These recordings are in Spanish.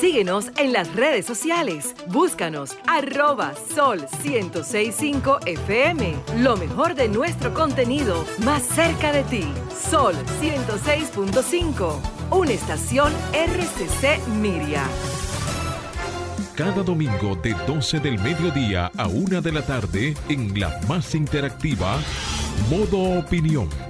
Síguenos en las redes sociales. Búscanos arroba sol 1065 FM. Lo mejor de nuestro contenido más cerca de ti. Sol 106.5. Una estación RCC Miria. Cada domingo de 12 del mediodía a 1 de la tarde en la más interactiva Modo Opinión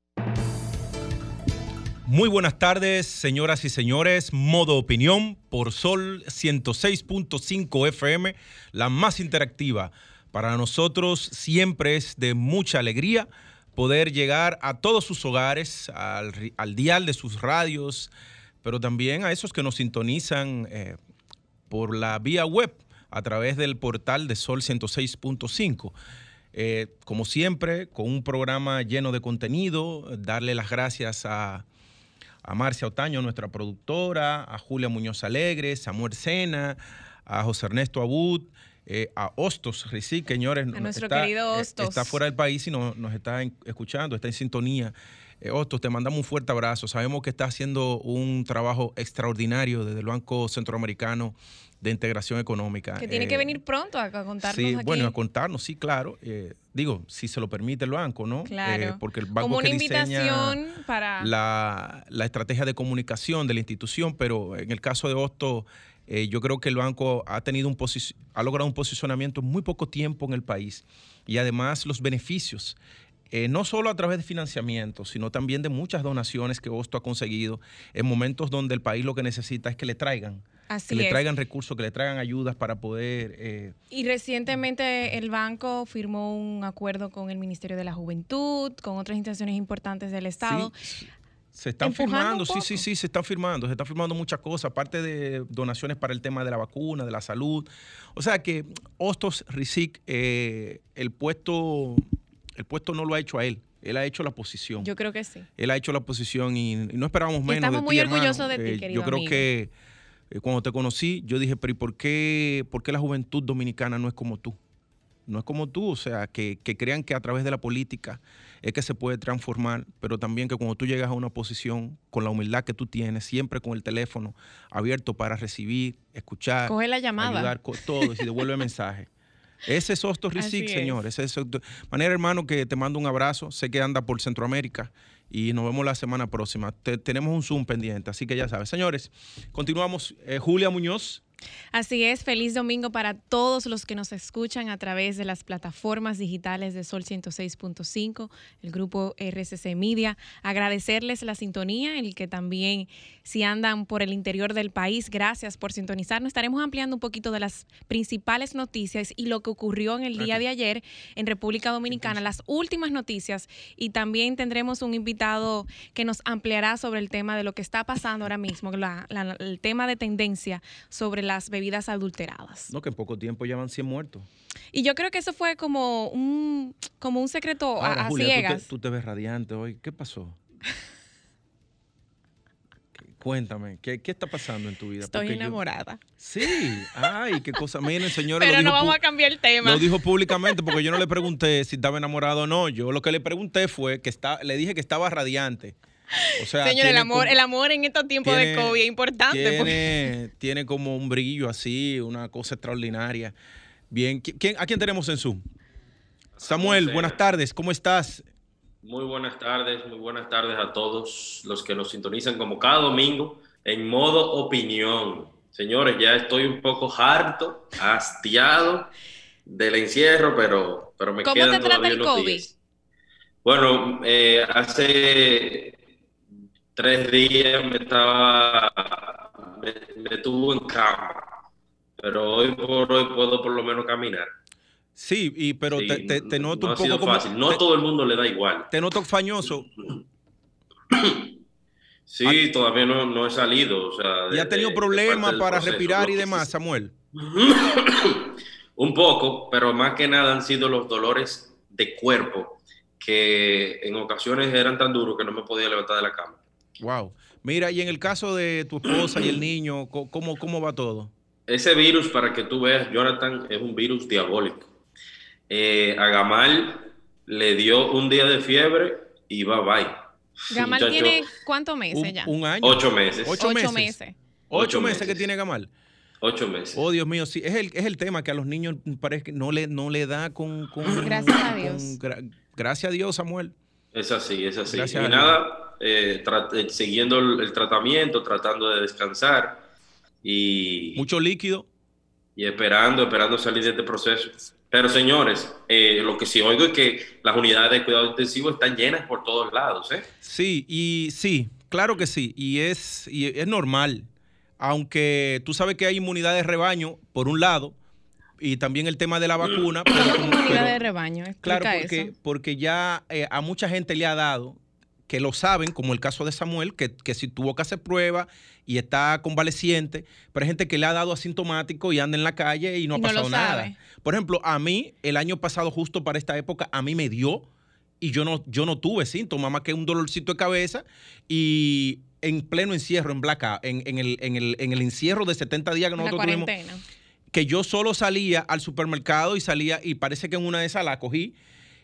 Muy buenas tardes, señoras y señores. Modo Opinión por Sol 106.5 FM, la más interactiva. Para nosotros siempre es de mucha alegría poder llegar a todos sus hogares, al, dial de sus radios, pero también a esos que nos sintonizan eh, por la vía web a través del portal de Sol 106.5. Eh, como siempre, con un programa lleno de contenido, darle las gracias a a Marcia Otaño, nuestra productora, a Julia Muñoz Alegre, Samuel Sena, a José Ernesto Abud, eh, a Hostos Rizik, señores. A nuestro querido eh, Hostos. está fuera del país y nos está escuchando, está en sintonía. Eh, Hostos, te mandamos un fuerte abrazo. Sabemos que está haciendo un trabajo extraordinario desde el Banco Centroamericano de integración económica. Que tiene que venir pronto a, contarnos sí, bueno, a contarnos, sí, claro. Eh, digo, si se lo permite el banco, ¿no? Claro. Eh, porque el banco Como una que invitación para... La, la, estrategia de comunicación de la institución, pero en el caso de Hosto, eh, yo creo que el banco ha, tenido un ha logrado un posicionamiento en muy poco tiempo en el país y además los beneficios eh, no solo a través de financiamiento, sino también de muchas donaciones que Hosto ha conseguido en momentos donde el país lo que necesita es que le traigan. que le traigan recursos, que le traigan ayudas para poder... Eh, y recientemente el banco firmó un acuerdo con el Ministerio de la Juventud, con otras instituciones importantes del Estado. Se están firmando, sí, sí, sí, se están firmando, se están firmando muchas cosas, aparte de donaciones para el tema de la vacuna, de la salud. O sea que Hostos Rizik, eh, el puesto el puesto no lo ha hecho a él. Él ha hecho la posición. Yo creo que sí. Él ha hecho la posición y, no esperábamos menos. Estamos muy orgullosos de ti, eh, querido Yo creo que eh, cuando te conocí, yo dije, pero ¿y por qué, por qué la juventud dominicana no es como tú? No es como tú, o sea, que, que, crean que a través de la política es que se puede transformar, pero también que cuando tú llegas a una posición con la humildad que tú tienes, siempre con el teléfono abierto para recibir, escuchar, Coge la llamada. ayudar con todo y devuelve mensaje. Ese es Osto Rizik, señor. Ese es manera, hermano, que te mando un abrazo. Sé que anda por Centroamérica y nos vemos la semana próxima. tenemos un Zoom pendiente, así que ya sabes. Señores, continuamos. Eh, Julia Muñoz. Así es, feliz domingo para todos los que nos escuchan a través de las plataformas digitales de Sol 106.5, el grupo RCC Media. Agradecerles la sintonía, el que también si andan por el interior del país, gracias por sintonizarnos. Estaremos ampliando un poquito de las principales noticias y lo que ocurrió en el día de ayer en República Dominicana, las últimas noticias y también tendremos un invitado que nos ampliará sobre el tema de lo que está pasando ahora mismo, el tema de tendencia sobre la las bebidas adulteradas. No, que en poco tiempo ya van 100 muertos. Y yo creo que eso fue como un, como un secreto a, ciegas. Tú te, ves radiante hoy. ¿Qué pasó? Cuéntame, ¿qué, ¿qué, está pasando en tu vida? Estoy enamorada. sí, ay, qué cosa. Miren, señores. Pero no vamos a cambiar el tema. Lo dijo públicamente porque yo no le pregunté si estaba enamorado o no. Yo lo que le pregunté fue que está, le dije que estaba radiante. Señor, el amor, el amor en estos tiempos de COVID es importante. Pues. Tiene, como un brillo así, una cosa extraordinaria. Bien, ¿quién, ¿a quién tenemos en Zoom? Samuel, buenas tardes, ¿cómo estás? Muy buenas tardes, muy buenas tardes a todos los que nos sintonizan como cada domingo en modo opinión. Señores, ya estoy un poco harto, hastiado del encierro, pero, pero me ¿Cómo quedan te trata el COVID? Bueno, eh, hace tres días me estaba, me, tuvo en cama, pero hoy por hoy puedo por lo menos caminar. Sí, y, pero te, te, noto un poco fácil. No todo el mundo le da igual. Te noto fañoso. Sí, todavía no, no, he salido. O sea, ¿Y ha tenido problemas para respirar y demás, Samuel? un poco, pero más que nada han sido los dolores de cuerpo que en ocasiones eran tan duros que no me podía levantar de la cama. Wow. Mira, y en el caso de tu esposa y el niño, ¿cómo, cómo va todo? Ese virus, para que tú veas, Jonathan, es un virus diabólico. Eh, a Gamal le dio un día de fiebre y va bye. Gamal tiene cuántos meses ya? Un año. Ocho meses. Ocho, meses. Ocho, meses. que tiene Gamal. Ocho meses. Oh, Dios mío, sí. Es el, es el tema que a los niños parece que no le, no le da con. gracias a Dios. gracias a Dios, Samuel. Es así, es así. y nada, eh, eh, siguiendo el, tratamiento, tratando de descansar y... Mucho líquido. Y esperando, esperando salir de este proceso. Pero señores, eh, lo que sí oigo es que las unidades de cuidado intensivo están llenas por todos lados, ¿eh? Sí, y sí, claro que sí. Y es, y es normal. Aunque tú sabes que hay inmunidad de rebaño, por un lado, y también el tema de la vacuna. inmunidad de rebaño? claro, porque, porque ya a mucha gente le ha dado que lo saben, como el caso de Samuel, que, si tuvo que hacer prueba y está convaleciente, pero hay gente que le ha dado asintomático y anda en la calle y no ha pasado nada. Por ejemplo, a mí, el año pasado, justo para esta época, a mí me dio y yo no, yo no tuve síntomas más que un dolorcito de cabeza y en pleno encierro, en Black en, en, el, en, el, en el encierro de 70 días que nosotros tuvimos, que yo solo salía al supermercado y salía, y parece que en una de esas la cogí,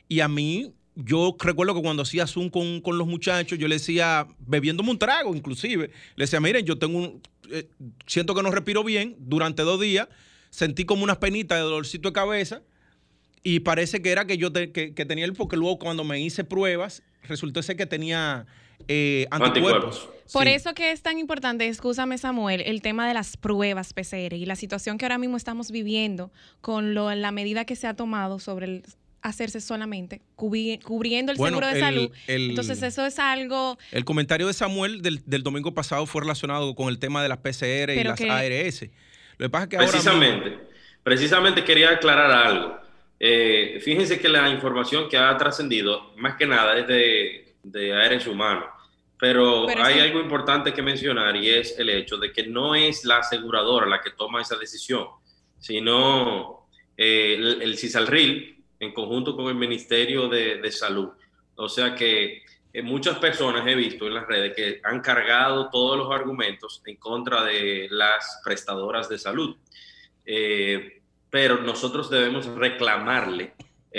y a mí yo recuerdo que cuando hacía Zoom con, los muchachos, yo le decía, bebiéndome un trago inclusive, le decía, miren, yo tengo un, eh, siento que no respiro bien durante dos días, sentí como unas penitas de dolorcito de cabeza y parece que era que yo que, tenía el, porque luego cuando me hice pruebas, resultó ser que tenía eh, anticuerpos. Por eso que es tan importante, escúchame Samuel, el tema de las pruebas PCR y la situación que ahora mismo estamos viviendo con la medida que se ha tomado sobre el hacerse solamente, cubriendo el seguro de salud. Entonces eso es algo... El comentario de Samuel del, domingo pasado fue relacionado con el tema de las PCR y las ARS. Lo que pasa es que precisamente, precisamente quería aclarar algo. Eh, fíjense que la información que ha trascendido, más que nada, es de, de ARS humano. Pero, hay algo importante que mencionar y es el hecho de que no es la aseguradora la que toma esa decisión, sino eh, el, el CISALRIL, en conjunto con el Ministerio de, Salud. O sea que eh, muchas personas he visto en las redes que han cargado todos los argumentos en contra de las prestadoras de salud. Eh, pero nosotros debemos reclamarle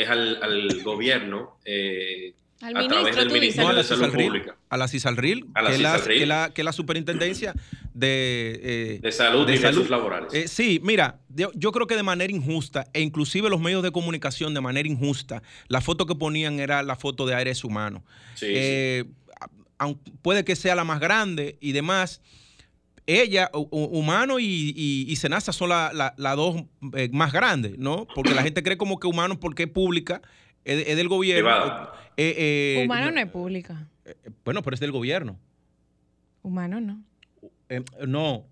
al, al gobierno eh, al a través del Ministerio de Salud Pública. A la CISALRIL, que, es la, que, que, la, superintendencia de, eh, de salud y salud. laborales. Eh, sí, mira, yo, creo que de manera injusta, e inclusive los medios de comunicación de manera injusta, la foto que ponían era la foto de Aires Humano. Sí, eh, Puede que sea la más grande y demás. Ella, Humano y, y, Senasa son las dos más grandes, ¿no? Porque la gente cree como que Humano, porque es pública, es, del gobierno. Eh, humano no es pública. bueno, pero es del gobierno. Humano no. no,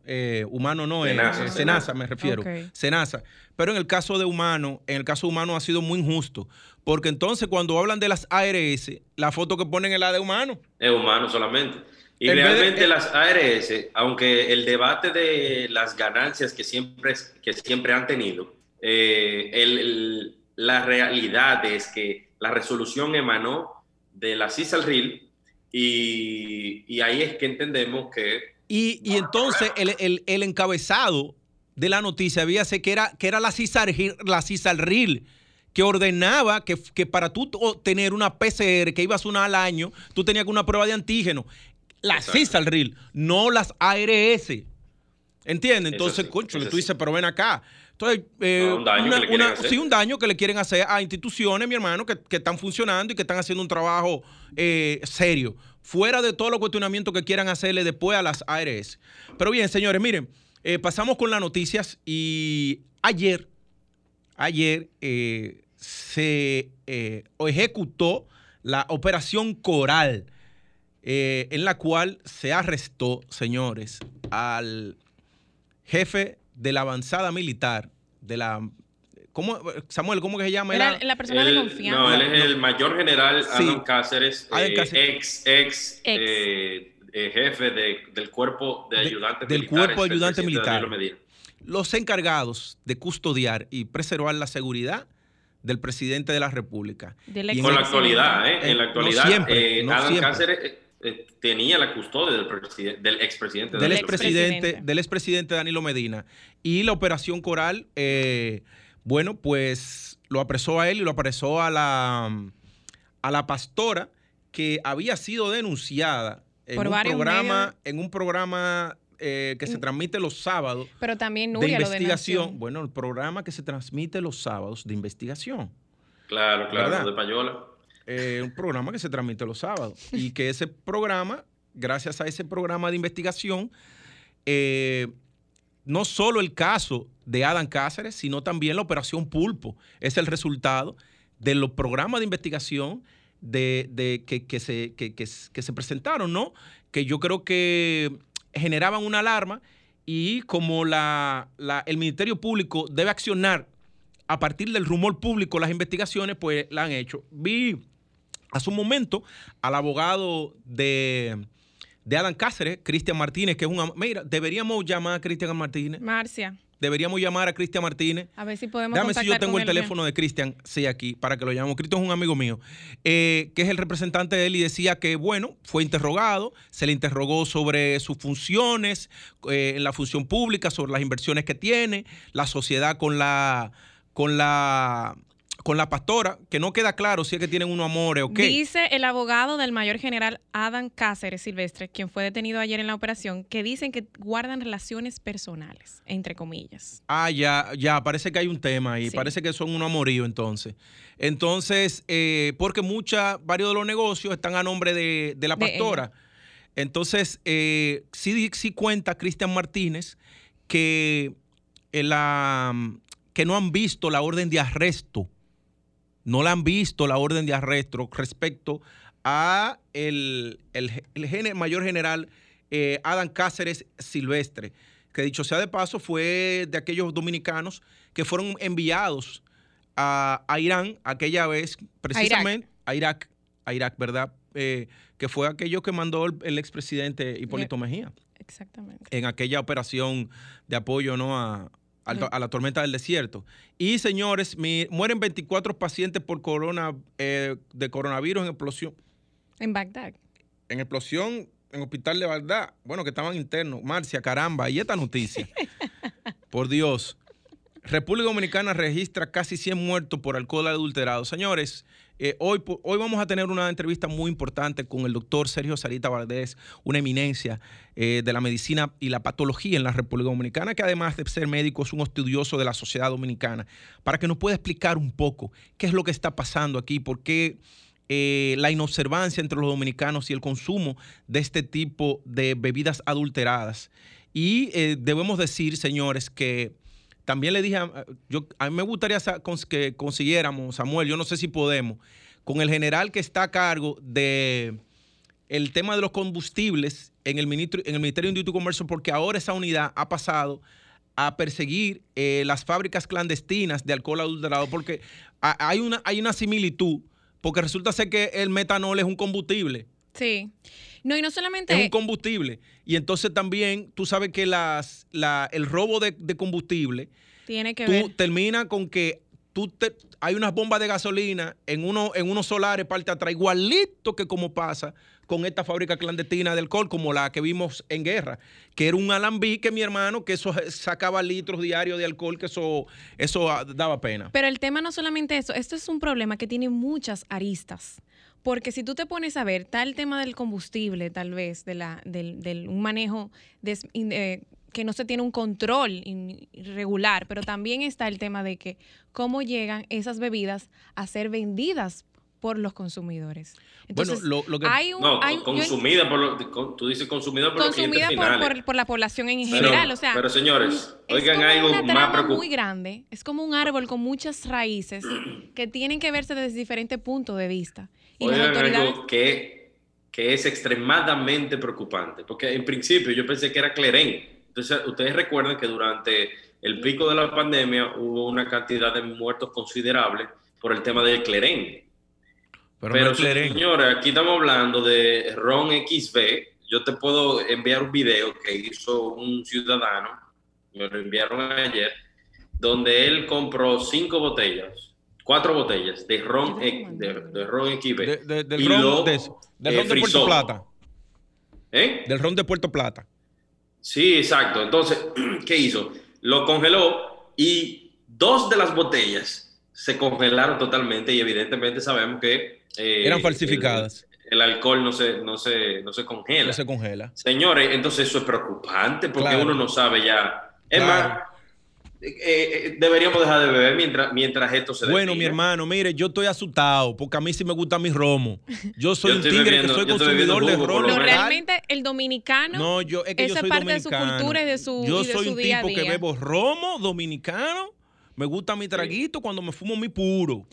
humano no, es Senasa, me refiero. Senasa. Pero en el caso de humano, en el caso humano ha sido muy injusto. Porque entonces cuando hablan de las ARS, la foto que ponen es la de humano. Es humano solamente. Y realmente las ARS, aunque el debate de las ganancias que siempre, que siempre han tenido, eh, el, la realidad es que la resolución emanó de la CISALRIL y, y ahí es que entendemos que... Y, y entonces el, el, encabezado de la noticia había que era, que era la CISALRIL, la CISALRIL que ordenaba que, que, para tú tener una PCR que ibas una al año, tú tenías que una prueba de antígeno. La CISALRIL, no las ARS. ¿Entiendes? Entonces, concho, tú dices, pero ven acá. Entonces, eh, un daño que sí, un daño que le quieren hacer a instituciones, mi hermano, que, están funcionando y que están haciendo un trabajo eh, serio, fuera de todos los cuestionamientos que quieran hacerle después a las ARS. Pero bien, señores, miren, eh, pasamos con las noticias y ayer, ayer se ejecutó la operación Coral, en la cual se arrestó, señores, al jefe de la avanzada militar, de la... ¿Cómo, Samuel, ¿cómo que se llama? Era la persona de confianza. No, él es el mayor general Adam Cáceres, eh, ex, ex, eh, eh, jefe del cuerpo de ayudantes del cuerpo de ayudante militar. Los encargados de custodiar y preservar la seguridad del presidente de la República. Con la actualidad, ¿eh? En la actualidad, siempre, eh, Adam Cáceres eh, tenía la custodia del, del expresidente. Del expresidente, del expresidente Danilo Medina. Y la operación Coral, bueno, pues lo apresó a él y lo apresó a la, a la pastora que había sido denunciada en un programa, en un programa eh, que se mm. transmite los sábados. Pero también Nuria de investigación. bueno, el programa que se transmite los sábados de investigación. Claro, claro, de Payola. Eh, un programa que se transmite los sábados. y que ese programa, gracias a ese programa de investigación, eh, no solo el caso de Adam Cáceres, sino también la operación Pulpo. Es el resultado de los programas de investigación de, que, se, presentaron, ¿no? Que yo creo que generaban una alarma y como la, el Ministerio Público debe accionar a partir del rumor público las investigaciones, pues la han hecho. Vi hace un momento al abogado de, de Adam Cáceres, Cristian Martínez, que es un... Mira, deberíamos llamar a Cristian Martínez. Marcia deberíamos llamar a Cristian Martínez. A ver si podemos Dame si yo tengo el teléfono de Cristian, sí, aquí, para que lo llamemos. Cristian es un amigo mío, eh, que es el representante de él y decía que, bueno, fue interrogado, se le interrogó sobre sus funciones eh, en la función pública, sobre las inversiones que tiene, la sociedad con la, con la con la pastora, que no queda claro si es que tienen unos amores o qué. Dice el abogado del mayor general Adam Cáceres Silvestre, quien fue detenido ayer en la operación, que dicen que guardan relaciones personales, entre comillas. Ah, ya, ya, parece que hay un tema ahí, parece que son unos amoríos entonces. Entonces, eh, porque muchas, varios de los negocios están a nombre de, la pastora. entonces, eh, sí, sí cuenta Cristian Martínez que, eh, la, que no han visto la orden de arresto no la han visto la orden de arresto respecto a el, mayor general eh, Adam Cáceres Silvestre, que dicho sea de paso fue de aquellos dominicanos que fueron enviados a, Irán aquella vez, precisamente a Irak, a Irak, ¿verdad? Eh, que fue aquello que mandó el, expresidente Hipólito Mejía. Exactamente. En aquella operación de apoyo ¿no? a, a la tormenta del desierto. Y señores, mueren 24 pacientes por corona eh, de coronavirus en explosión. En Bagdad. En explosión en hospital de Bagdad. Bueno, que estaban internos. Marcia, caramba, y esta noticia. por Dios. República Dominicana registra casi 100 muertos por alcohol adulterado. Señores, eh, hoy, vamos a tener una entrevista muy importante con el doctor Sergio Sarita Valdés, una eminencia eh, de la medicina y la patología en la República Dominicana, que además de ser médico es un estudioso de la sociedad dominicana, para que nos pueda explicar un poco qué es lo que está pasando aquí, por qué eh, la inobservancia entre los dominicanos y el consumo de este tipo de bebidas adulteradas. Y debemos decir, señores, que también le dije, a, yo, a mí me gustaría que consiguiéramos, Samuel, yo no sé si podemos, con el general que está a cargo de el tema de los combustibles en el, ministro, en el Ministerio de Industria y Comercio, porque ahora esa unidad ha pasado a perseguir eh, las fábricas clandestinas de alcohol adulterado, porque hay una, hay una similitud, porque resulta ser que el metanol es un combustible. Sí. No, y no solamente. Es un combustible. Y entonces también tú sabes que las, la, el robo de, combustible. Tiene que tú termina con que tú te, hay unas bombas de gasolina en, uno, en unos solares parte atrás, igualito que como pasa con esta fábrica clandestina de alcohol, como la que vimos en guerra, que era un alambique, mi hermano, que eso sacaba litros diarios de alcohol, que eso, eso daba pena. Pero el tema no solamente eso, esto es un problema que tiene muchas aristas. Porque si tú te pones a ver, tal tema del combustible, tal vez, de la, del, un manejo eh, que no se tiene un control irregular, pero también está el tema de que cómo llegan esas bebidas a ser vendidas por los consumidores. Entonces, bueno, lo, que... Hay un, no, consumida por tú dices consumida por consumida por, por, la población en general, o sea... Pero señores, oigan algo más preocupante. muy grande, es como un árbol con muchas raíces que tienen que verse desde diferentes puntos de vista. Y algo que, que es extremadamente preocupante, porque en principio yo pensé que era Cleren. Entonces, ustedes recuerdan que durante el pico de la pandemia hubo una cantidad de muertos considerable por el tema del Cleren. Pero, señores, aquí estamos hablando de Ron XB. Yo te puedo enviar un video que hizo un ciudadano, me lo enviaron ayer, donde él compró cinco botellas cuatro botellas de ron, de, de ron XB. De, del ron, lo, de, del ron de Puerto Plata. ¿Eh? Del ron de Puerto Plata. Sí, exacto. Entonces, ¿qué hizo? Lo congeló y dos de las botellas se congelaron totalmente y evidentemente sabemos que... Eh, Eran falsificadas. El, alcohol no se, no, se, no se congela. No se congela. Señores, entonces eso es preocupante porque uno no sabe ya. Es más, eh, eh, deberíamos dejar de beber mientras, mientras esto se Bueno, mi hermano, mire, yo estoy asustado porque a mí sí me gusta mi romo. Yo soy un tigre que soy consumidor de romo. No, realmente el dominicano. No, yo, es que esa yo soy parte dominicano. de su cultura y de su Yo y de soy su un día tipo que bebo romo dominicano. Me gusta mi traguito cuando me fumo mi puro.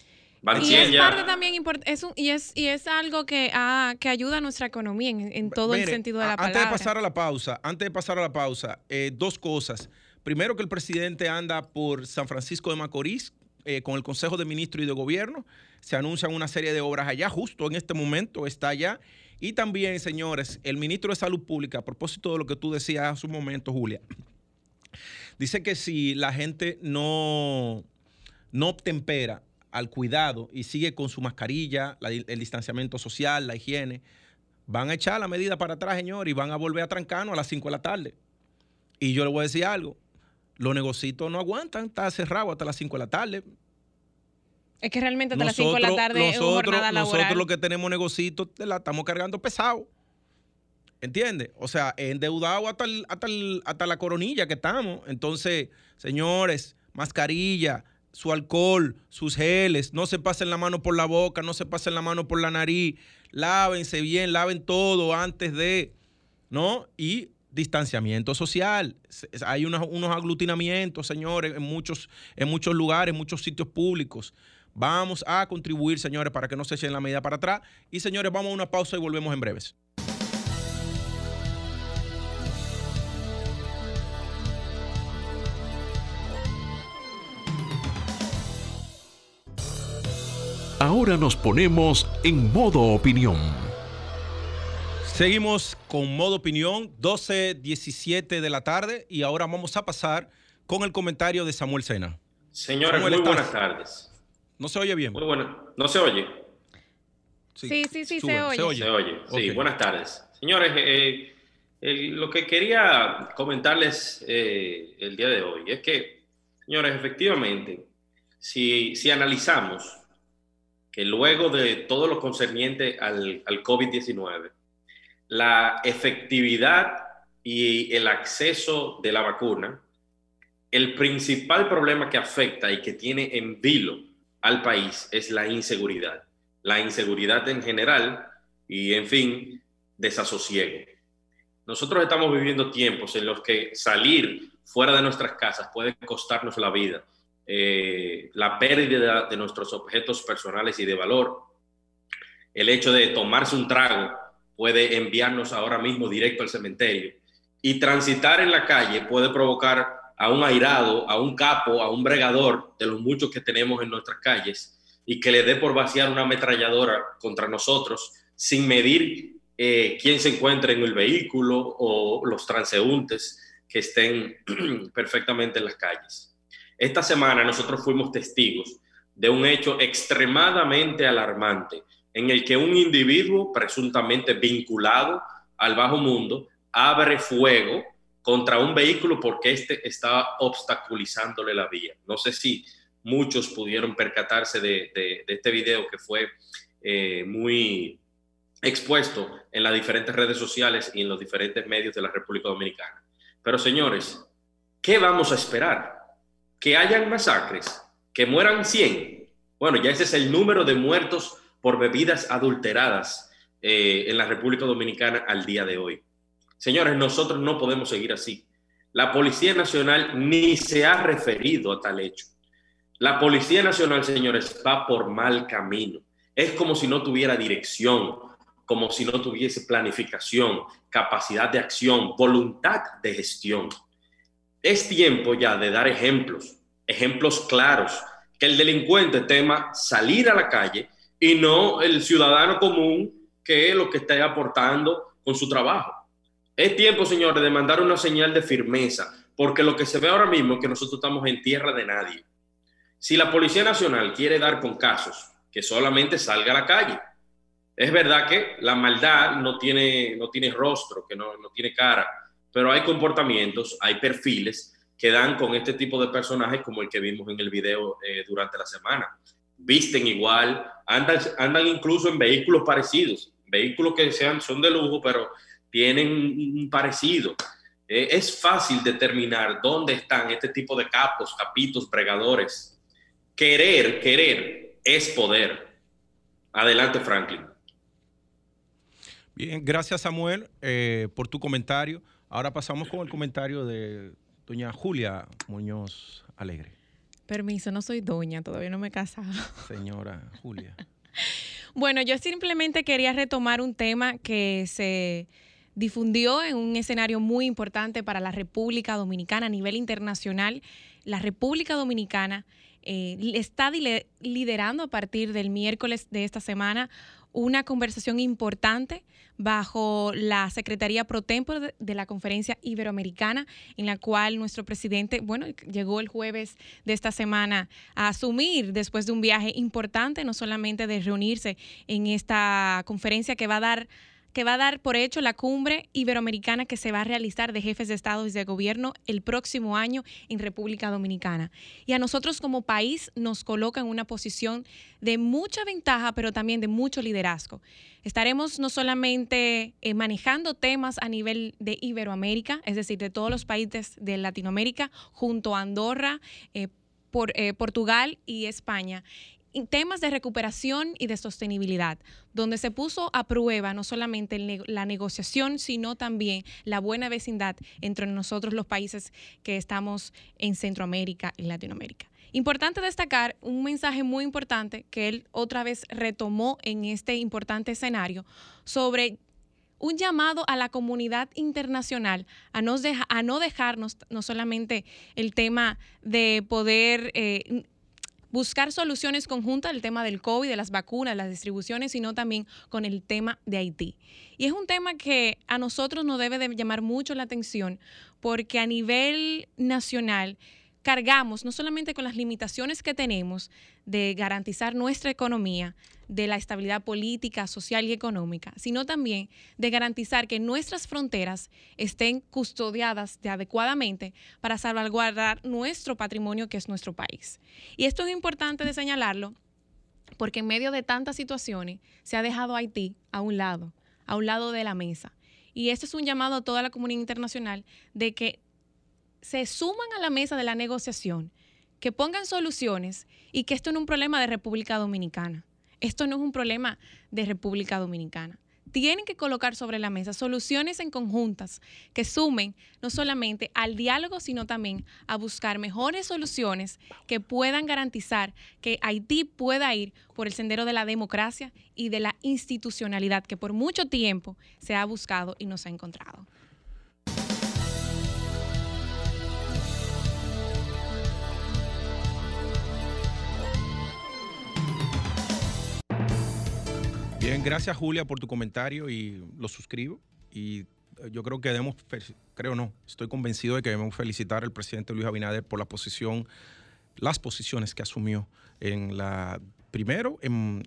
Y es parte también importante, es un- y, es, y es algo que, ah, que ayuda a nuestra economía en, en todo el sentido de la a- palabra. Antes de pasar a la pausa, antes de pasar a la pausa, eh, dos cosas. Primero que el presidente anda por San Francisco de Macorís eh, con el Consejo de Ministros y de Gobierno. Se anuncian una serie de obras allá, justo en este momento está allá. Y también, señores, el ministro de Salud Pública, a propósito de lo que tú decías hace un momento, Julia, dice que si la gente no, no tempera al cuidado y sigue con su mascarilla, la- el distanciamiento social, la higiene, van a echar la medida para atrás, señor, y van a volver a trancarnos a las 5 de la tarde. Y yo le voy a decir algo, los negocios no aguantan, está cerrado hasta las 5 de la tarde. Es que realmente hasta las 5 de la tarde es jornada laboral. nosotros los que tenemos negocios la estamos cargando pesado. ¿Entiendes? O sea, endeudado hasta, el- hasta, el- hasta la coronilla que estamos. Entonces, señores, mascarilla, su alcohol, sus geles, no se pasen la mano por la boca, no se pasen la mano por la nariz, lávense bien, laven todo antes de, ¿no? Y distanciamiento social. Hay unos, unos aglutinamientos, señores, en muchos, en muchos lugares, en muchos sitios públicos. Vamos a contribuir, señores, para que no se echen la medida para atrás. Y, señores, vamos a una pausa y volvemos en breves. Ahora nos ponemos en modo opinión. Seguimos con modo opinión, 12, 17 de la tarde, y ahora vamos a pasar con el comentario de Samuel Sena. Señores, Samuel, muy ¿estás? buenas tardes. ¿No se oye bien? Muy buenas. ¿No se oye? Sí, sí, sí, sube, se oye. se oye. Se oye. Sí, buenas tardes. Señores, eh, el- lo que quería comentarles eh, el día de hoy es que, señores, efectivamente, si, si analizamos que luego de todo lo concerniente al, al COVID-19, la efectividad y el acceso de la vacuna, el principal problema que afecta y que tiene en vilo al país es la inseguridad. La inseguridad en general y, en fin, desasosiego. Nosotros estamos viviendo tiempos en los que salir fuera de nuestras casas puede costarnos la vida, eh, la pérdida de nuestros objetos personales y de valor, el hecho de tomarse un trago puede enviarnos ahora mismo directo al cementerio y transitar en la calle puede provocar a un airado, a un capo, a un bregador de los muchos que tenemos en nuestras calles y que le dé por vaciar una ametralladora contra nosotros sin medir eh, quién se encuentre en el vehículo o los transeúntes que estén perfectamente en las calles. Esta semana nosotros fuimos testigos de un hecho extremadamente alarmante en el que un individuo presuntamente vinculado al bajo mundo abre fuego contra un vehículo porque éste estaba obstaculizándole la vía. No sé si muchos pudieron percatarse de, este video que fue eh, muy expuesto en las diferentes redes sociales y en los diferentes medios de la República Dominicana. Pero señores, ¿qué vamos a esperar? ¿Que hayan masacres? ¿Que mueran 100? Bueno, ya ese es el número de muertos por bebidas adulteradas eh, en la República Dominicana al día de hoy. Señores, nosotros no podemos seguir así. La Policía Nacional ni se ha referido a tal hecho. La Policía Nacional, señores, va por mal camino. Es como si no tuviera dirección, como si no tuviese planificación, capacidad de acción, voluntad de gestión. Es tiempo ya de dar ejemplos, ejemplos claros, que el delincuente tema salir a la calle y no el ciudadano común que es lo que está aportando con su trabajo. Es tiempo, señores, de mandar una señal de firmeza, porque lo que se ve ahora mismo es que nosotros estamos en tierra de nadie. Si la Policía Nacional quiere dar con casos, que solamente salga a la calle. Es verdad que la maldad no tiene, no tiene rostro, que no, no tiene cara, pero hay comportamientos, hay perfiles que dan con este tipo de personajes como el que vimos en el video eh, durante la semana. Visten igual, andan, incluso en vehículos parecidos, vehículos que sean, son de lujo, pero tienen un parecido. Eh, es fácil determinar dónde están este tipo de capos, capitos, pregadores. Querer, querer es poder. Adelante, Franklin. Bien, gracias Samuel eh, por tu comentario. Ahora pasamos con el comentario de doña Julia Muñoz Alegre. Permiso, no soy doña, todavía no me he casado. Señora Julia. bueno, yo simplemente quería retomar un tema que se difundió en un escenario muy importante para la República Dominicana a nivel internacional. La República Dominicana eh, está liderando a partir del miércoles de esta semana una conversación importante bajo la Secretaría Pro Tempore de la Conferencia Iberoamericana, en la cual nuestro presidente, bueno, llegó el jueves de esta semana a asumir después de un viaje importante, no solamente de reunirse en esta conferencia que va a dar que va a dar por hecho la cumbre iberoamericana que se va a realizar de jefes de Estado y de gobierno el próximo año en República Dominicana. Y a nosotros como país nos coloca en una posición de mucha ventaja, pero también de mucho liderazgo. Estaremos no solamente eh, manejando temas a nivel de Iberoamérica, es decir, de todos los países de Latinoamérica, junto a Andorra, eh, por, eh, Portugal y España, temas de recuperación y de sostenibilidad, donde se puso a prueba no solamente la negociación, sino también la buena vecindad entre nosotros los países que estamos en Centroamérica y Latinoamérica. Importante destacar un mensaje muy importante que él otra vez retomó en este importante escenario sobre un llamado a la comunidad internacional a no, dejarnos no solamente el tema de poder eh, buscar soluciones conjuntas al tema del COVID, de las vacunas, las distribuciones, sino también con el tema de Haití. Y es un tema que a nosotros nos debe de llamar mucho la atención porque a nivel nacional cargamos no solamente con las limitaciones que tenemos de garantizar nuestra economía, de la estabilidad política, social y económica, sino también de garantizar que nuestras fronteras estén custodiadas de adecuadamente para salvaguardar nuestro patrimonio que es nuestro país. Y esto es importante de señalarlo porque en medio de tantas situaciones se ha dejado Haití a un lado, a un lado de la mesa. Y esto es un llamado a toda la comunidad internacional de que se suman a la mesa de la negociación, que pongan soluciones y que esto no es un problema de República Dominicana. Esto no es un problema de República Dominicana. Tienen que colocar sobre la mesa soluciones en conjuntas que sumen no solamente al diálogo, sino también a buscar mejores soluciones que puedan garantizar que Haití pueda ir por el sendero de la democracia y de la institucionalidad que por mucho tiempo se ha buscado y no se ha encontrado. Bien, gracias Julia por tu comentario y lo suscribo. Y eh, yo creo que debemos, creo no, estoy convencido de que debemos felicitar al presidente Luis Abinader por la posición, las posiciones que asumió en la primero en,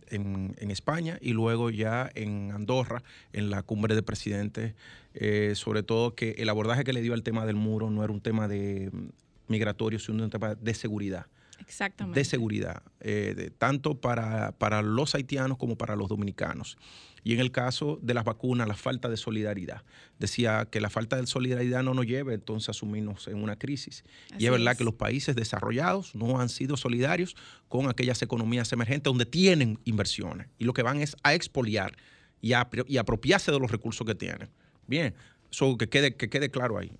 España y luego ya en Andorra, en la cumbre de presidentes, eh, sobre todo que el abordaje que le dio al tema del muro no era un tema de mm, migratorio, sino un tema de seguridad. Exactamente. de seguridad, eh, tanto para, para, los haitianos como para los dominicanos. Y en el caso de las vacunas, la falta de solidaridad. Decía que la falta de solidaridad no nos lleve entonces a sumirnos en una crisis. y es verdad que los países desarrollados no han sido solidarios con aquellas economías emergentes donde tienen inversiones y lo que van es a expoliar y, a, y apropiarse de los recursos que tienen. Bien, eso que quede, que quede claro ahí.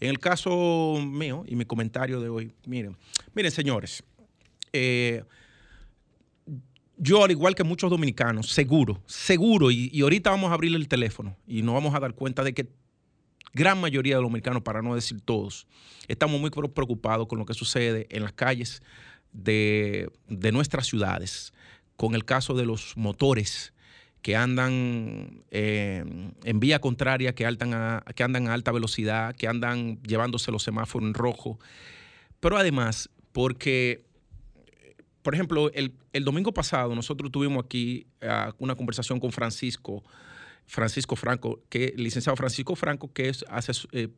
En el caso mío y mi comentario de hoy, miren, miren señores, eh, yo al igual que muchos dominicanos, seguro, seguro, y, ahorita vamos a abrir el teléfono y nos vamos a dar cuenta de que gran mayoría de los dominicanos, para no decir todos, estamos muy preocupados con lo que sucede en las calles de nuestras ciudades, con el caso de los motores que andan eh, en vía contraria, que, a, que andan a alta velocidad, que andan llevándose los semáforos en rojo, pero además porque por ejemplo, el, domingo pasado nosotros tuvimos aquí ah, una conversación con Francisco, Francisco Franco, que licenciado Francisco Franco, que es eh,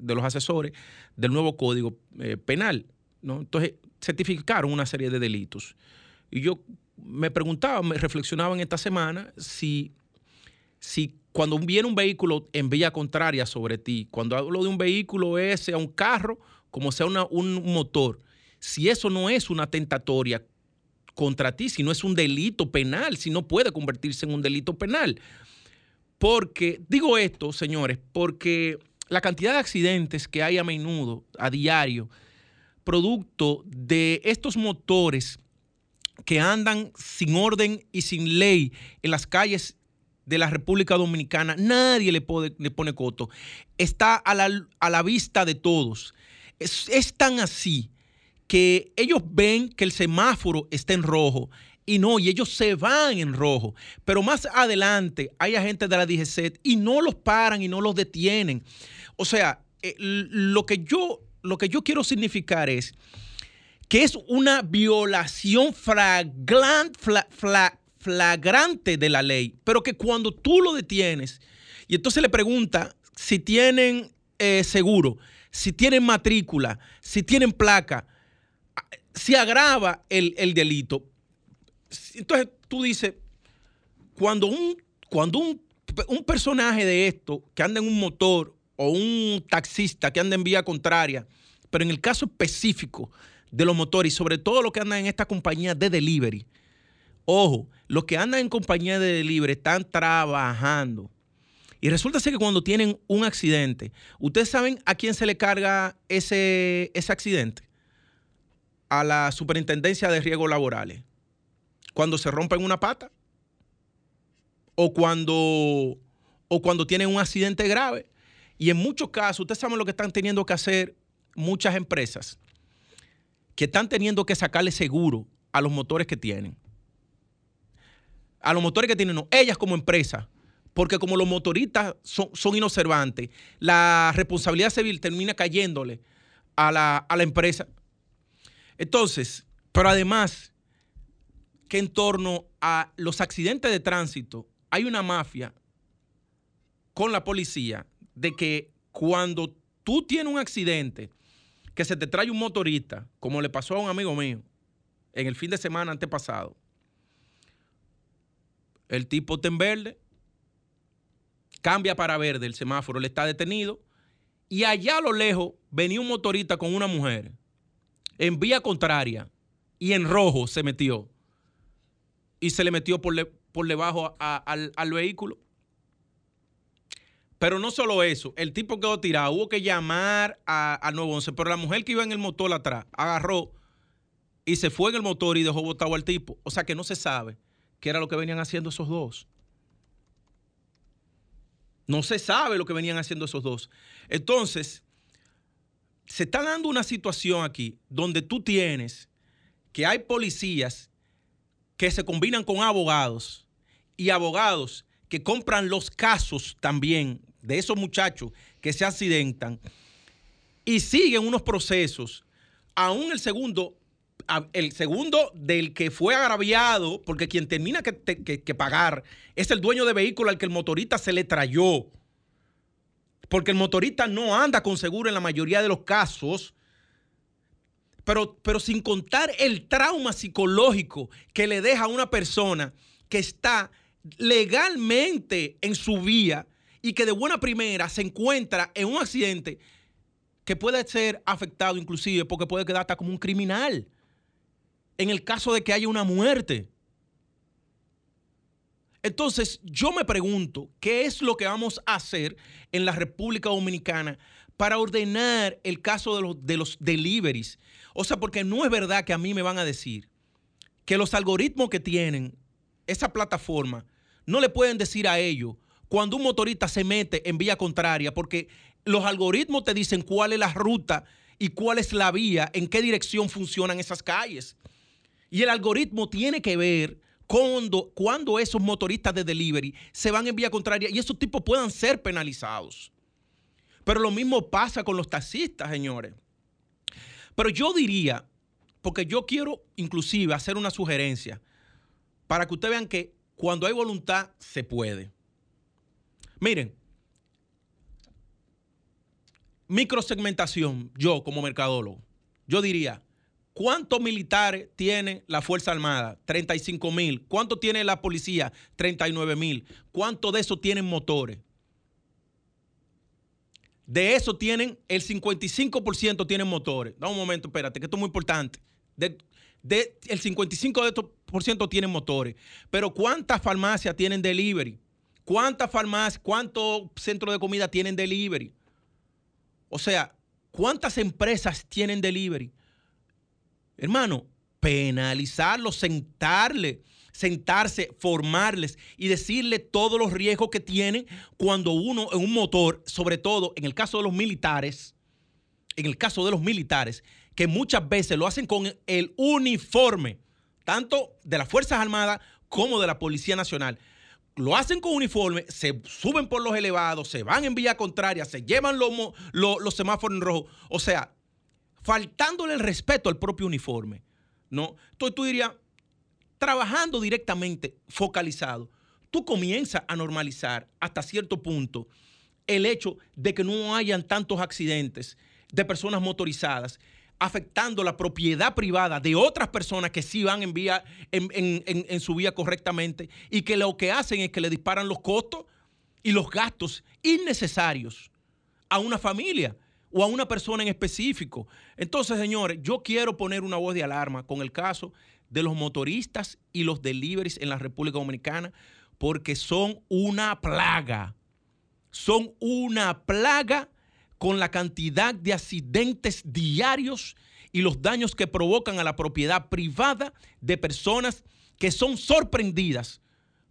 de los asesores del nuevo código eh, penal. Entonces, certificaron una serie de delitos. Y yo me preguntaba, me reflexionaba en esta semana si, si cuando viene un vehículo en vía contraria sobre ti, cuando hablo de un vehículo es sea un carro, como sea un motor, si eso no es una tentatoria contra ti, si no es un delito penal, si no puede convertirse en un delito penal. Porque, digo esto, señores, porque la cantidad de accidentes que hay a menudo, a diario, producto de estos motores que andan sin orden y sin ley en las calles de la República Dominicana, nadie le, le pone coto. Está a la, vista de todos. Es, es, tan así que ellos ven que el semáforo está en rojo y no, y ellos se van en rojo. Pero más adelante hay agentes de la DGC y no los paran y no los detienen. O sea, eh, lo, que yo, lo que yo quiero significar es que es una violación flagrante de la ley, pero que cuando tú lo detienes y entonces le pregunta si tienen eh, seguro, si tienen matrícula, si tienen placa, se agrava el, delito. Entonces tú dices, cuando un, cuando un, un personaje de esto que anda en un motor o un taxista que anda en vía contraria, pero en el caso específico de los motores y sobre todo los que andan en esta compañía de delivery, ojo, los que andan en compañía de delivery están trabajando. Y resulta ser que cuando tienen un accidente, ¿ustedes saben a quién se le carga ese, ese accidente? A la superintendencia de riesgos laborales. Cuando se rompen una pata o cuando, o cuando tienen un accidente grave. Y en muchos casos, ustedes saben lo que están teniendo que hacer muchas empresas, que están teniendo que sacarle seguro a los motores que tienen. A los motores que tienen, no, ellas como empresa, porque como los motoristas son, son inobservantes, la responsabilidad civil termina cayéndole a la, a la empresa. Entonces, pero además, que en torno a los accidentes de tránsito hay una mafia con la policía de que cuando tú tienes un accidente, que se te trae un motorista, como le pasó a un amigo mío en el fin de semana antepasado, el tipo está en verde, cambia para verde el semáforo, él está detenido, y allá a lo lejos venía un motorista con una mujer en vía contraria y en rojo se metió y se le metió por, por debajo al, al vehículo. Pero no solo eso, el tipo quedó tirado, hubo que llamar al 911, pero la mujer que iba en el motor atrás agarró y se fue en el motor y dejó botado al tipo. O sea que no se sabe qué era lo que venían haciendo esos dos. No se sabe lo que venían haciendo esos dos. Entonces, se está dando una situación aquí donde tú tienes que hay policías que se combinan con abogados y abogados que compran los casos también de esos muchachos que se accidentan y siguen unos procesos, aún el segundo, el segundo del que fue agraviado, porque quien termina que, que pagar es el dueño de vehículo al que el motorista se le trayó. Porque el motorista no anda con seguro en la mayoría de los casos. Pero, pero, sin contar el trauma psicológico que le deja a una persona que está legalmente en su vía y que de buena primera se encuentra en un accidente que puede ser afectado inclusive porque puede quedar hasta como un criminal en el caso de que haya una muerte. Entonces, yo me pregunto, ¿qué es lo que vamos a hacer en la República Dominicana para ordenar el caso de los, de los deliveries? O sea, porque no es verdad que a mí me van a decir que los algoritmos que tienen esa plataforma no le pueden decir a ellos cuando un motorista se mete en vía contraria, porque los algoritmos te dicen cuál es la ruta y cuál es la vía, en qué dirección funcionan esas calles. Y el algoritmo tiene que ver cuando, esos motoristas de delivery se van en vía contraria y esos tipos puedan ser penalizados. Pero lo mismo pasa con los taxistas, señores. Pero yo diría porque yo quiero inclusive hacer una sugerencia para que ustedes vean que cuando hay voluntad se puede. Miren, microsegmentación, yo como mercadólogo, yo diría, ¿cuántos militares tiene la Fuerza Armada? 35 mil. ¿Cuánto tiene la policía? 39 mil. ¿Cuántos de esos tienen motores? De eso tienen, el 55% tienen motores. Da un momento, espérate, que esto es muy importante. De, el 55% tienen motores. Pero ¿cuántas farmacias tienen delivery? ¿Cuántas farmacias, cuántos centros de comida tienen delivery? O sea, ¿cuántas empresas tienen delivery? Hermano, penalizarlos, sentarle sentarse, formarles y decirle todos los riesgos que tienen cuando uno en un motor, sobre todo en el caso de los militares, en el caso de los militares, que muchas veces lo hacen con el uniforme, tanto de las Fuerzas Armadas como de la Policía Nacional. Lo hacen con uniforme, se suben por los elevados, se van en vía contraria, se llevan los, los, semáforos en rojo. O sea, faltándole el respeto al propio uniforme. ¿no? Entonces tú dirías, trabajando directamente, focalizado, tú comienzas a normalizar hasta cierto punto el hecho de que no hayan tantos accidentes de personas motorizadas afectando la propiedad privada de otras personas que sí van en, vía, en, su vía correctamente y que lo que hacen es que le disparan los costos y los gastos innecesarios a una familia o a una persona en específico. Entonces, señores, yo quiero poner una voz de alarma con el caso de los motoristas y los deliveries en la República Dominicana porque son una plaga. Son una plaga con la cantidad de accidentes diarios y los daños que provocan a la propiedad privada de personas que son sorprendidas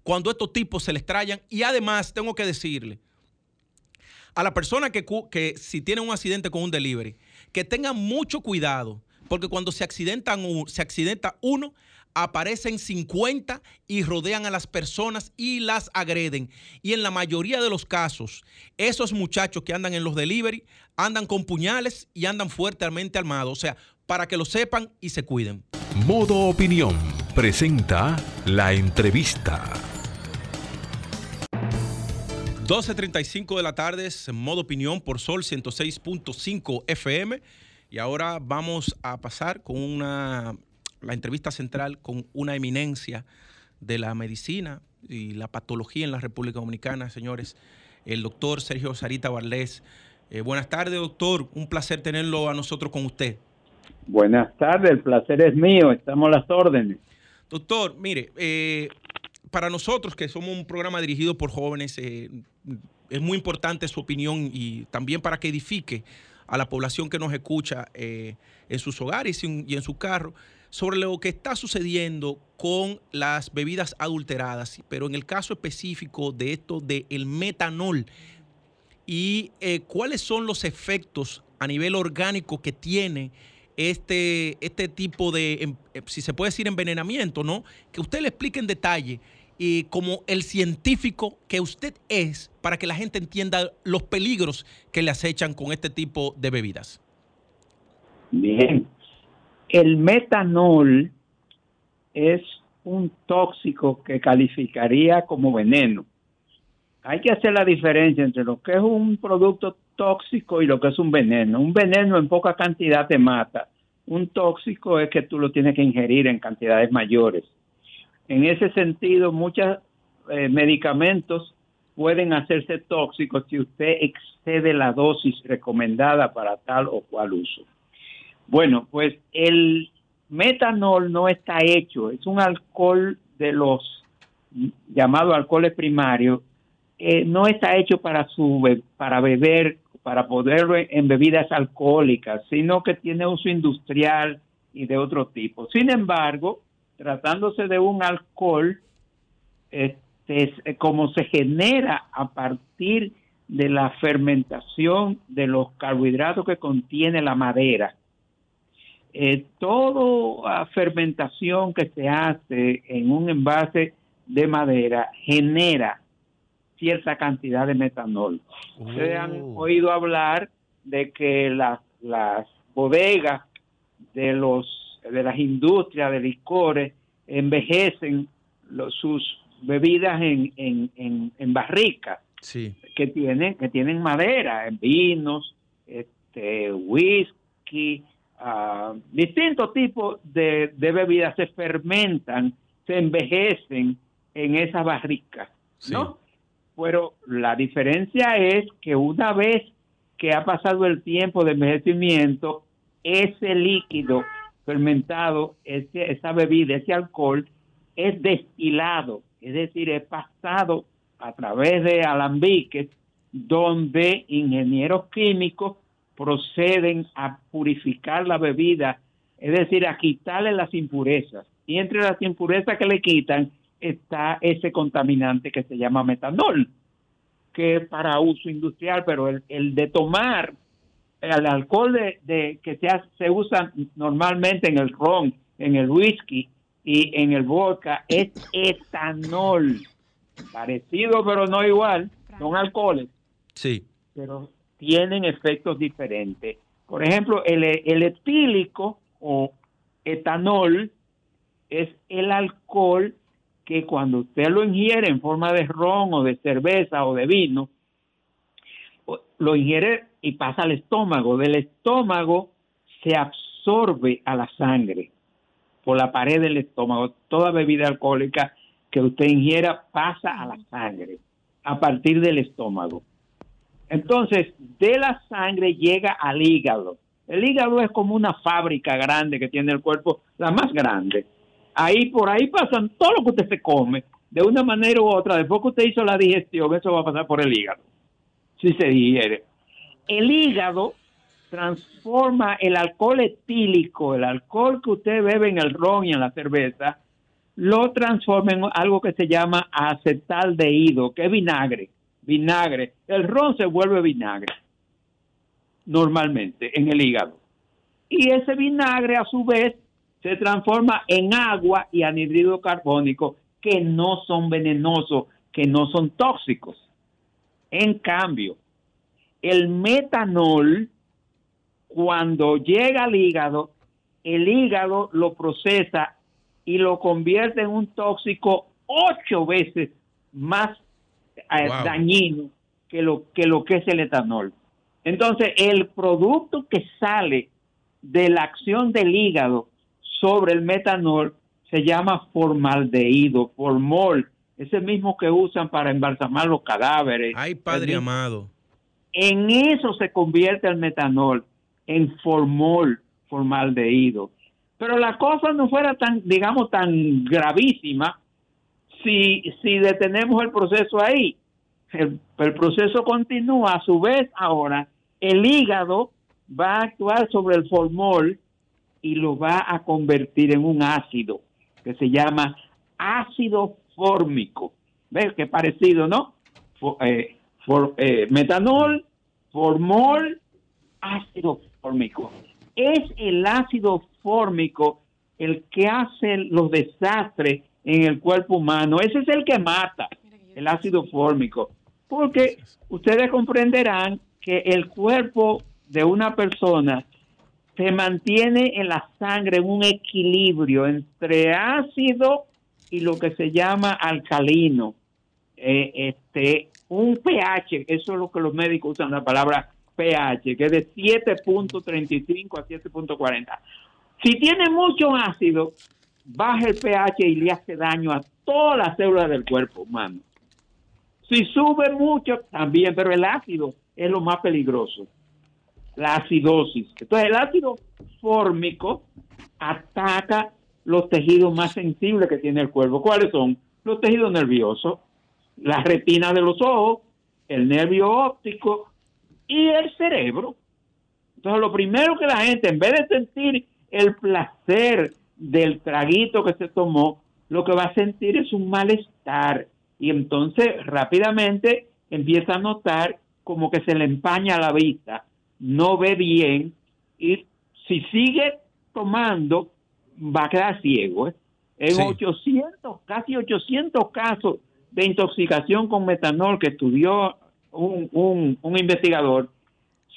cuando estos tipos se les trayan. Y además, tengo que decirle a la persona que, que si tiene un accidente con un delivery, que tengan mucho cuidado porque cuando se, accidentan, se accidenta uno, aparecen 50 y rodean a las personas y las agreden. Y en la mayoría de los casos, esos muchachos que andan en los delivery andan con puñales y andan fuertemente armados. O sea, para que lo sepan y se cuiden. Modo Opinión presenta la entrevista. 12.35 de la tarde, modo opinión por Sol 106.5 FM. Y ahora vamos a pasar con una, la entrevista central con una eminencia de la medicina y la patología en la República Dominicana, señores, el doctor Sergio Sarita Barlés. Eh, buenas tardes, doctor. Un placer tenerlo a nosotros con usted. Buenas tardes, el placer es mío. Estamos a las órdenes. Doctor, mire, eh, para nosotros que somos un programa dirigido por jóvenes, eh, es muy importante su opinión y también para que edifique a la población que nos escucha en sus hogares y en, su carro sobre lo que está sucediendo con las bebidas adulteradas, pero en el caso específico de esto del metanol y eh, cuáles son los efectos a nivel orgánico que tiene este, este tipo de, em, eh, si se puede decir, envenenamiento, ¿no? Que usted le explique en detalle y como el científico que usted es para que la gente entienda los peligros que le acechan con este tipo de bebidas? Bien, el metanol es un tóxico que calificaría como veneno. Hay que hacer la diferencia entre lo que es un producto tóxico y lo que es un veneno. Un veneno en poca cantidad te mata. Un tóxico es que tú lo tienes que ingerir en cantidades mayores. En ese sentido, muchos eh, medicamentos pueden hacerse tóxicos si usted excede la dosis recomendada para tal o cual uso. Bueno, pues el metanol no está hecho, es un alcohol de los llamados alcoholes primarios, eh, no está hecho para, su, para beber, para poderlo en bebidas alcohólicas, sino que tiene uso industrial y de otro tipo. Sin embargo, tratándose de un alcohol, este, eh, como se genera a partir de la fermentación de los carbohidratos que contiene la madera. Eh, toda fermentación que se hace en un envase de madera genera cierta cantidad de metanol. Ustedes han oh. oído hablar de que las, las bodegas de los de las industrias de licores envejecen sus bebidas en, en, en, barricas sí. que tienen que tienen madera, vinos, este, whisky, uh, distintos tipos de, de, bebidas se fermentan, se envejecen en esas barricas, ¿no? Pero la diferencia es que una vez que ha pasado el tiempo de envejecimiento, ese líquido fermentado, ese, esa bebida, ese alcohol, es destilado, es decir, es pasado a través de alambiques donde ingenieros químicos proceden a purificar la bebida, es decir, a quitarle las impurezas. Y entre las impurezas que le quitan está ese contaminante que se llama metanol, que es para uso industrial, pero el, el de tomar el alcohol de, que se, se usa normalmente en el ron, en el whisky y en el vodka es etanol. Parecido, pero no igual. Son alcoholes. Sí. Pero tienen efectos diferentes. Por ejemplo, el, etílico o etanol es el alcohol que cuando usted lo ingiere en forma de ron o de cerveza o de vino, lo ingiere y pasa al estómago. Del estómago se absorbe a la sangre por la pared del estómago. Toda bebida alcohólica que usted ingiera pasa a la sangre a partir del estómago. Entonces, de la sangre llega al hígado. El hígado es como una fábrica grande que tiene el cuerpo, la más grande. Ahí por ahí pasan todo lo que usted se come, de una manera u otra. Después que usted hizo la digestión, eso va a pasar por el hígado si se digiere. El hígado transforma el alcohol etílico, el alcohol que usted bebe en el ron y en la cerveza, lo transforma en algo que se llama acetaldehído, que es vinagre. Vinagre. El ron se vuelve vinagre normalmente en el hígado. Y ese vinagre a su vez se transforma en agua y anhídrido carbónico que no son venenosos, que no son tóxicos. En cambio, el metanol, cuando llega al hígado, el hígado lo procesa y lo convierte en un tóxico ocho veces más eh, dañino que lo, que lo que es el etanol. Entonces, el producto que sale de la acción del hígado sobre el metanol se llama formaldehído, formol, ese mismo que usan para embalsamar los cadáveres. Ay, Padre amado. En eso se convierte el metanol, en formol, formaldehído. Pero la cosa no fuera tan, digamos, tan gravísima si, si detenemos el proceso ahí. El, proceso continúa, a su vez ahora el hígado va a actuar sobre el formol y lo va a convertir en un ácido que se llama ácido fórmico. ¿Ves qué parecido, no? Eh, eh, metanol, formol, ácido fórmico. Es el ácido fórmico el que hace los desastres en el cuerpo humano. Ese es el que mata, el ácido fórmico. Porque ustedes comprenderán que el cuerpo de una persona se mantiene en la sangre en un equilibrio entre ácido y lo que se llama alcalino. Eh, este, un pH, eso es lo que los médicos usan la palabra pH, que es de 7.35 a 7.40. Si tiene mucho ácido, baja el pH y le hace daño a todas las células del cuerpo humano. Si sube mucho, también, pero el ácido es lo más peligroso. La acidosis. Entonces, el ácido fórmico ataca los tejidos más sensibles que tiene el cuerpo. ¿Cuáles son? Los tejidos nerviosos, la retina de los ojos, el nervio óptico y el cerebro. Entonces, lo primero que la gente, en vez de sentir el placer del traguito que se tomó, lo que va a sentir es un malestar. Y entonces rápidamente empieza a notar como que se le empaña la vista, no ve bien y si sigue tomando, va a quedar ciego. ¿eh? En 800, casi 800 casos de intoxicación con metanol que estudió un, un, un investigador,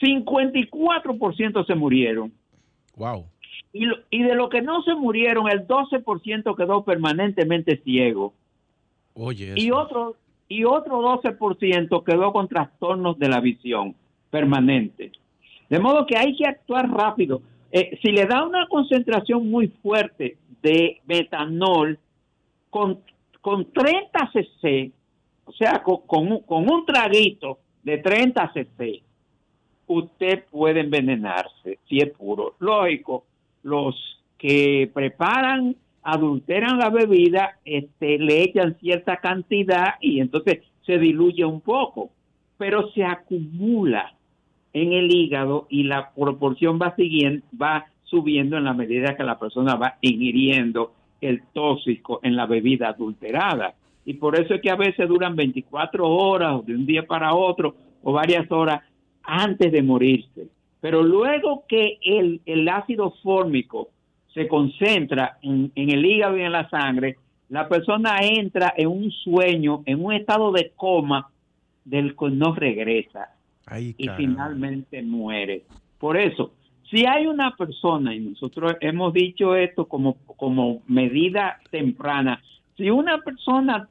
54% se murieron. Wow. Y, y de lo que no se murieron, el 12% quedó permanentemente ciego. Oye, y otro y otro 12% quedó con trastornos de la visión permanente. De modo que hay que actuar rápido. Eh, si le da una concentración muy fuerte de metanol con, con 30 cc, o sea, con, con, un traguito de 30 cc, usted puede envenenarse si es puro. Lógico, los que preparan, adulteran la bebida, este, le echan cierta cantidad y entonces se diluye un poco, pero se acumula en el hígado y la proporción va siguiendo, va subiendo en la medida que la persona va ingiriendo el tóxico en la bebida adulterada. Y por eso es que a veces duran 24 horas de un día para otro o varias horas antes de morirse. Pero luego que el, el ácido fórmico se concentra en, en, el hígado y en la sangre, la persona entra en un sueño, en un estado de coma del que no regresa y finalmente muere. Por eso, si hay una persona, y nosotros hemos dicho esto como, como medida temprana, si una persona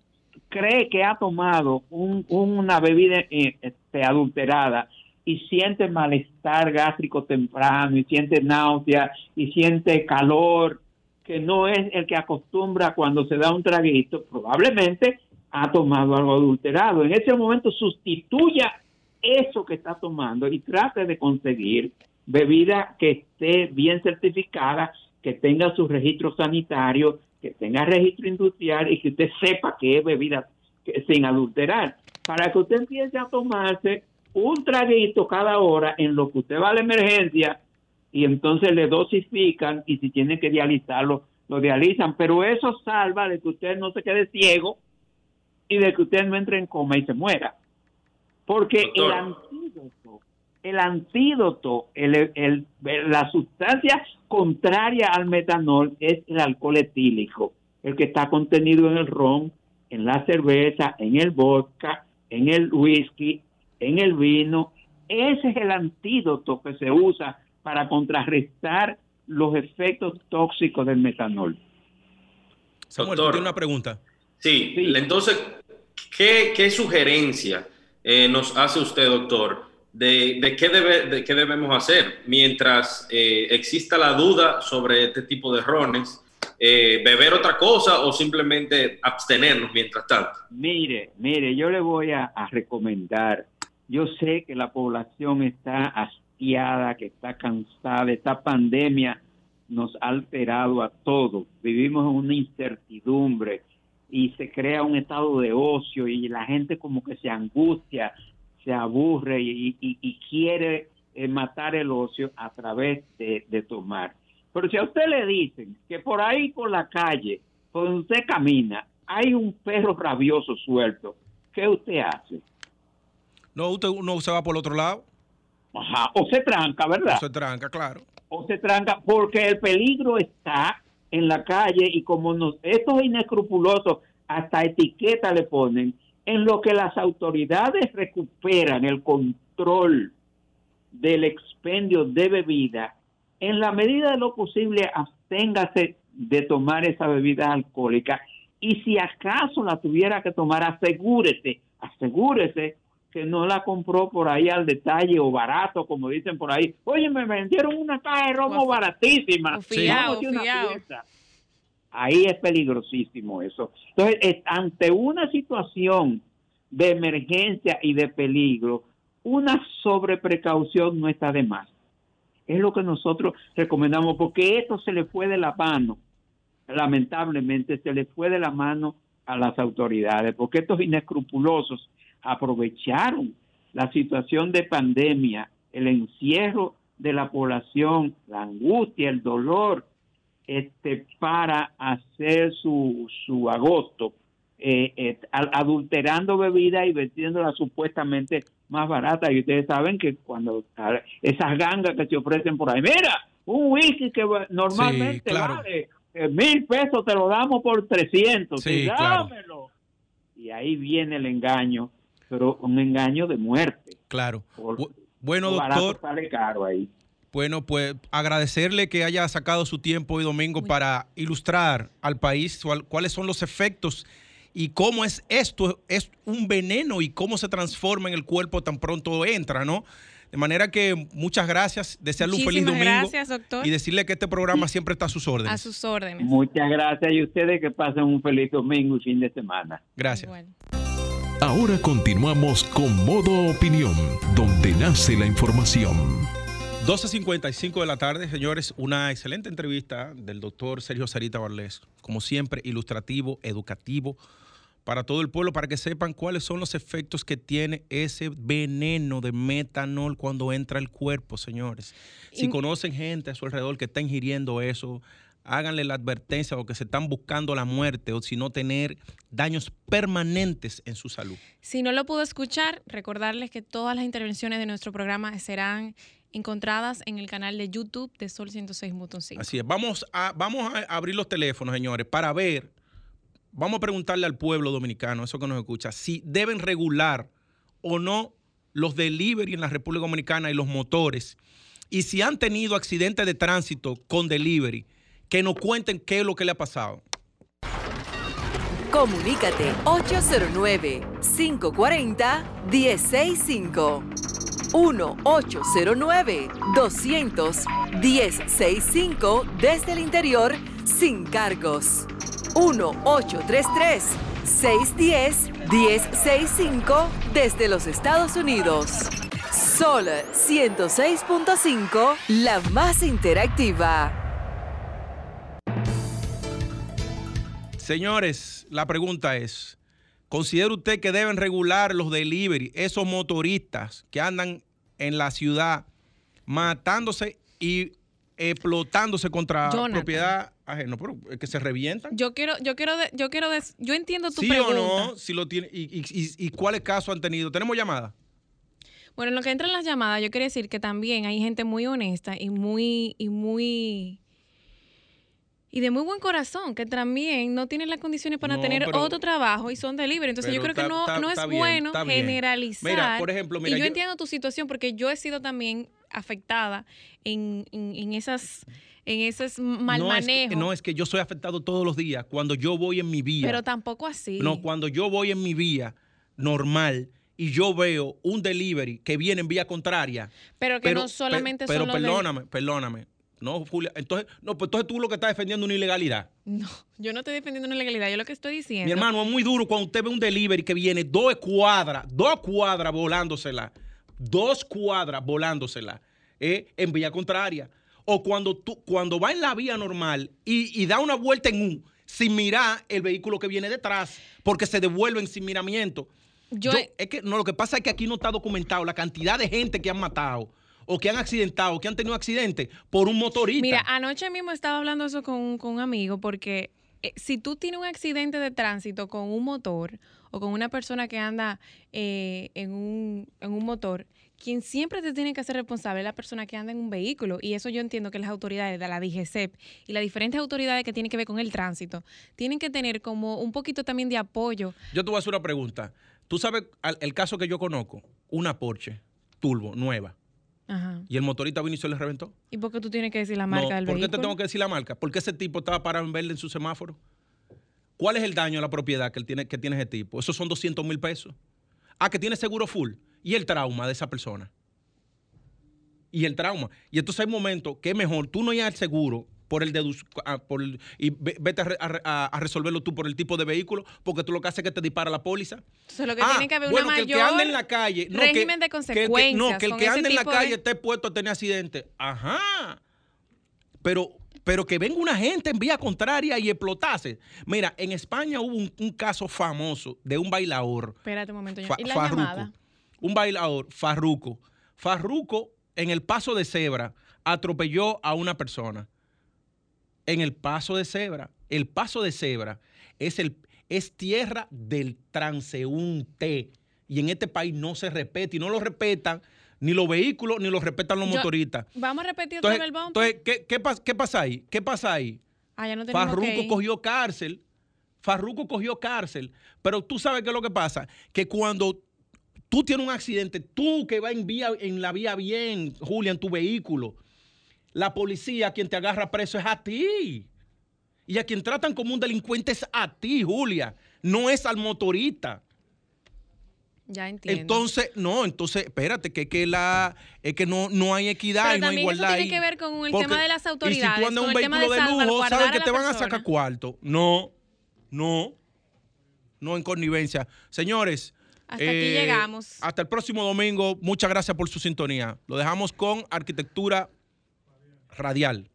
cree que ha tomado una bebida eh, este, adulterada y siente malestar gástrico temprano y siente náusea y siente calor, que no es el que acostumbra cuando se da un traguito, probablemente ha tomado algo adulterado. En ese momento sustituya eso que está tomando y trate de conseguir bebida que esté bien certificada, que tenga su registro sanitario, que tenga registro industrial y que usted sepa que es bebida sin adulterar, para que usted empiece a tomarse un traguito cada hora en lo que usted va a la emergencia y entonces le dosifican y si tiene que dializarlo, lo dializan, pero eso salva de que usted no se quede ciego y de que usted no entre en coma y se muera. Porque el antídoto, el antídoto, el, la sustancia contraria al metanol es el alcohol etílico, el que está contenido en el ron, en la cerveza, en el vodka, en el whisky, en el vino. Ese es el antídoto que se usa para contrarrestar los efectos tóxicos del metanol. Samuel, una pregunta. Sí, entonces, ¿qué, qué sugerencia eh, nos hace usted, doctor, de, de, qué, debe, de qué debemos hacer mientras eh, exista la duda sobre este tipo de rones? Eh, ¿Beber otra cosa o simplemente abstenernos mientras tanto? Mire, mire, yo le voy a, a recomendar. Yo sé que la población está hastiada, que está cansada. Esta pandemia nos ha alterado a todos. Vivimos en una incertidumbre y se crea un estado de ocio y la gente como que se angustia, se aburre y, quiere eh, matar el ocio a través de, tomar. Pero si a usted le dicen que por ahí por la calle, por donde usted camina, hay un perro rabioso suelto, ¿qué usted hace? No, usted no se va por el otro lado. Ajá, o se tranca, ¿verdad? O se tranca, claro. O se tranca porque el peligro está en la calle y como nos, estos inescrupulosos hasta etiqueta le ponen, en lo que las autoridades recuperan el control del expendio de bebida, en la medida de lo posible absténgase de tomar esa bebida alcohólica y si acaso la tuviera que tomar, asegúrese, asegúrese que no la compró por ahí al detalle o barato, como dicen por ahí. Oye, me vendieron una caja de romo baratísima. Ahí es peligrosísimo eso. Entonces, ante una situación de emergencia y de peligro, una sobreprecaución no está de más. Es lo que nosotros recomendamos, porque esto se le fue de la mano, lamentablemente se le fue de la mano a las autoridades, porque estos inescrupulosos aprovecharon la situación de pandemia, el encierro de la población, la angustia, el dolor, este, para hacer su, su agosto, eh, eh, adulterando bebida y vendiéndola supuestamente más barata. Y ustedes saben que cuando esas gangas que se ofrecen por ahí, mira, un whisky que normalmente vale eh, mil pesos, te lo damos por 300, dámelo. Y ahí viene el engaño pero un engaño de muerte. Claro. bueno, doctor. Sale caro ahí. Bueno, pues agradecerle que haya sacado su tiempo hoy domingo para ilustrar al país cuáles son los efectos y cómo es esto, es un veneno y cómo se transforma en el cuerpo tan pronto entra, ¿no? De manera que muchas gracias, desearle un feliz domingo. gracias, doctor. Y decirle que este programa siempre está a sus órdenes. A sus órdenes. Muchas gracias y ustedes que pasen un feliz domingo y fin de semana. Gracias. Ahora continuamos con Modo Opinión, donde nace la información. 12.55 de la tarde, señores, una excelente entrevista del doctor Sergio Sarita Barles, como siempre, ilustrativo, educativo, para todo el pueblo, para que sepan cuáles son los efectos que tiene ese veneno de metanol cuando entra al cuerpo, señores. Si conocen gente a su alrededor que está ingiriendo eso, háganle la advertencia o que se están buscando la muerte o si no tener daños permanentes en su salud. Si no lo pudo escuchar, recordarles que todas las intervenciones de nuestro programa serán encontradas en el canal de YouTube de Sol 106.5. Así es, vamos a, vamos a abrir los teléfonos, señores, para ver vamos a preguntarle al pueblo dominicano, eso que nos escucha, si deben regular o no los delivery en la República Dominicana y los motores. Y si han tenido accidentes de tránsito con delivery, que nos cuenten qué es lo que le ha pasado. Comunícate 809-540-1065. 1-809-200-1065 desde el interior sin cargos. 1-833-610-1065 desde los Estados Unidos. Sol 106.5, la más interactiva. Señores, la pregunta es, ¿considera usted que deben regular los delivery, esos motoristas que andan en la ciudad matándose y explotándose contra propiedad ajena, pero que se revientan. Yo quiero, yo quiero, yo quiero, yo entiendo tu ¿Sí pregunta. o no? Si lo tiene, y, y, cuáles casos han tenido. ¿Tenemos llamada? Bueno, en lo que entran las llamadas, yo quiero decir que también hay gente muy honesta y muy, y muy y de muy buen corazón, que también no tienen las condiciones para tener otro trabajo y son de libre. Entonces yo creo que no, no es bueno generalizar. Mira, por ejemplo, mira, y yo, entiendo tu situación porque yo he sido también afectada en, en, esas en ese mal no manejo. Es que, no, es que yo soy afectado todos los días cuando yo voy en mi vía. Pero tampoco así. No, cuando yo voy en mi vía normal y yo veo un delivery que viene en vía contraria. Pero que no solamente Pero perdóname, perdóname no, Julia, entonces, no, pues entonces tú lo que estás defendiendo una ilegalidad. No, yo no estoy defendiendo una ilegalidad, yo lo que estoy diciendo. Mi hermano, es muy duro cuando usted ve un delivery que viene dos cuadras, dos cuadras volándosela, dos cuadras volándosela, eh, en vía contraria. O cuando tú, cuando va en la vía normal y, da una vuelta en un, sin mirar el vehículo que viene detrás, porque se devuelven sin miramiento. Yo, es que no, lo que pasa es que aquí no está documentado la cantidad de gente que han matado o que han accidentado, que han tenido accidentes por un motorista. Mira, anoche mismo estaba hablando eso con, un amigo porque eh, si tú tienes un accidente de tránsito con un motor o con una persona que anda eh, en, un, en un motor, quien siempre te tiene que hacer responsable es la persona que anda en un vehículo. Y eso yo entiendo que las autoridades de la DGCEP y las diferentes autoridades que tienen que ver con el tránsito tienen que tener como un poquito también de apoyo. Yo te voy a hacer una pregunta. Tú sabes el caso que yo conozco, una Porsche Turbo nueva y el motorista vino y se le reventó. ¿Y por qué tú tienes que decir la marca del vehículo? ¿Por qué te tengo que decir la marca? Porque ese tipo estaba parado en verde en su semáforo. ¿Cuál es el daño a la propiedad que, él tiene, que tiene ese tipo? Esos son 200 mil pesos. Ah, que tiene seguro full. ¿Y el trauma de esa persona? Y el trauma. Y entonces hay momentos que es mejor tú no ir al seguro por el ah, y vete a, resolverlo tú por el tipo de vehículo, porque tú lo que haces es que te dispara la póliza. Entonces lo que tiene que haber una mayor que el que ande en la calle, no, régimen de consecuencias. no, que el que ande en la calle esté puesto a tener accidente. Ajá. Pero pero que venga una gente en vía contraria y explotase. Mira, en España hubo un, caso famoso de un bailador. Espérate un momento. ¿Y la Farruco, un bailador, Farruco. Farruco, en el paso de cebra, atropelló a una persona en el paso de cebra. El paso de cebra es, el, es tierra del transeúnte. Y en este país no se respeta y no lo respetan ni los vehículos ni lo respetan los motoristas. Vamos a repetir otra vez el Entonces, ¿qué, qué, pasa ahí? ¿Qué pasa ahí? Ah, ya no Farruco cogió cárcel. Farruco cogió cárcel. Pero tú sabes qué es lo que pasa. Que cuando tú tienes un accidente, tú que vas en, vía, en la vía bien, Julia, en tu vehículo, la policía a quien te agarra preso es a ti. Y a quien tratan como un delincuente es a ti, Julia. No es al motorista. Ya entiendo. Entonces, no, entonces, espérate, que, que la, es que no, no hay equidad Pero y no hay también eso igualdad. tiene ahí. que ver con el Porque- tema de las Y si autoridades, tú andas en un vehículo de de, lujo, sabes que te van a sacar cuarto. No, no, no en connivencia. Señores. eh, Hasta aquí llegamos. Hasta el próximo domingo. Muchas gracias por su sintonía. Lo dejamos con arquitectura radial.